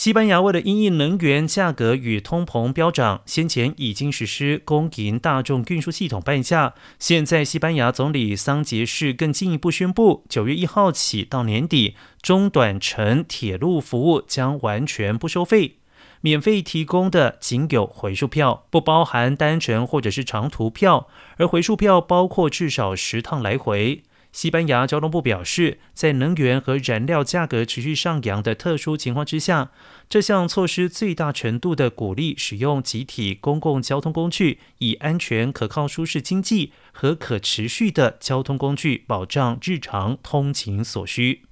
西班牙为了因应能源价格与通膨飙涨，先前已经实施公营大众运输系统半价。现在，西班牙总理桑杰士更进一步宣布，九月一号起到年底，中短程铁路服务将完全不收费，免费提供的仅有回数票，不包含单程或者是长途票，而回数票包括至少十趟来回。西班牙交通部表示，在能源和燃料价格持续上扬的特殊情况之下，这项措施最大程度地鼓励使用集体公共交通工具，以安全、可靠、舒适、经济和可持续的交通工具保障日常通勤所需。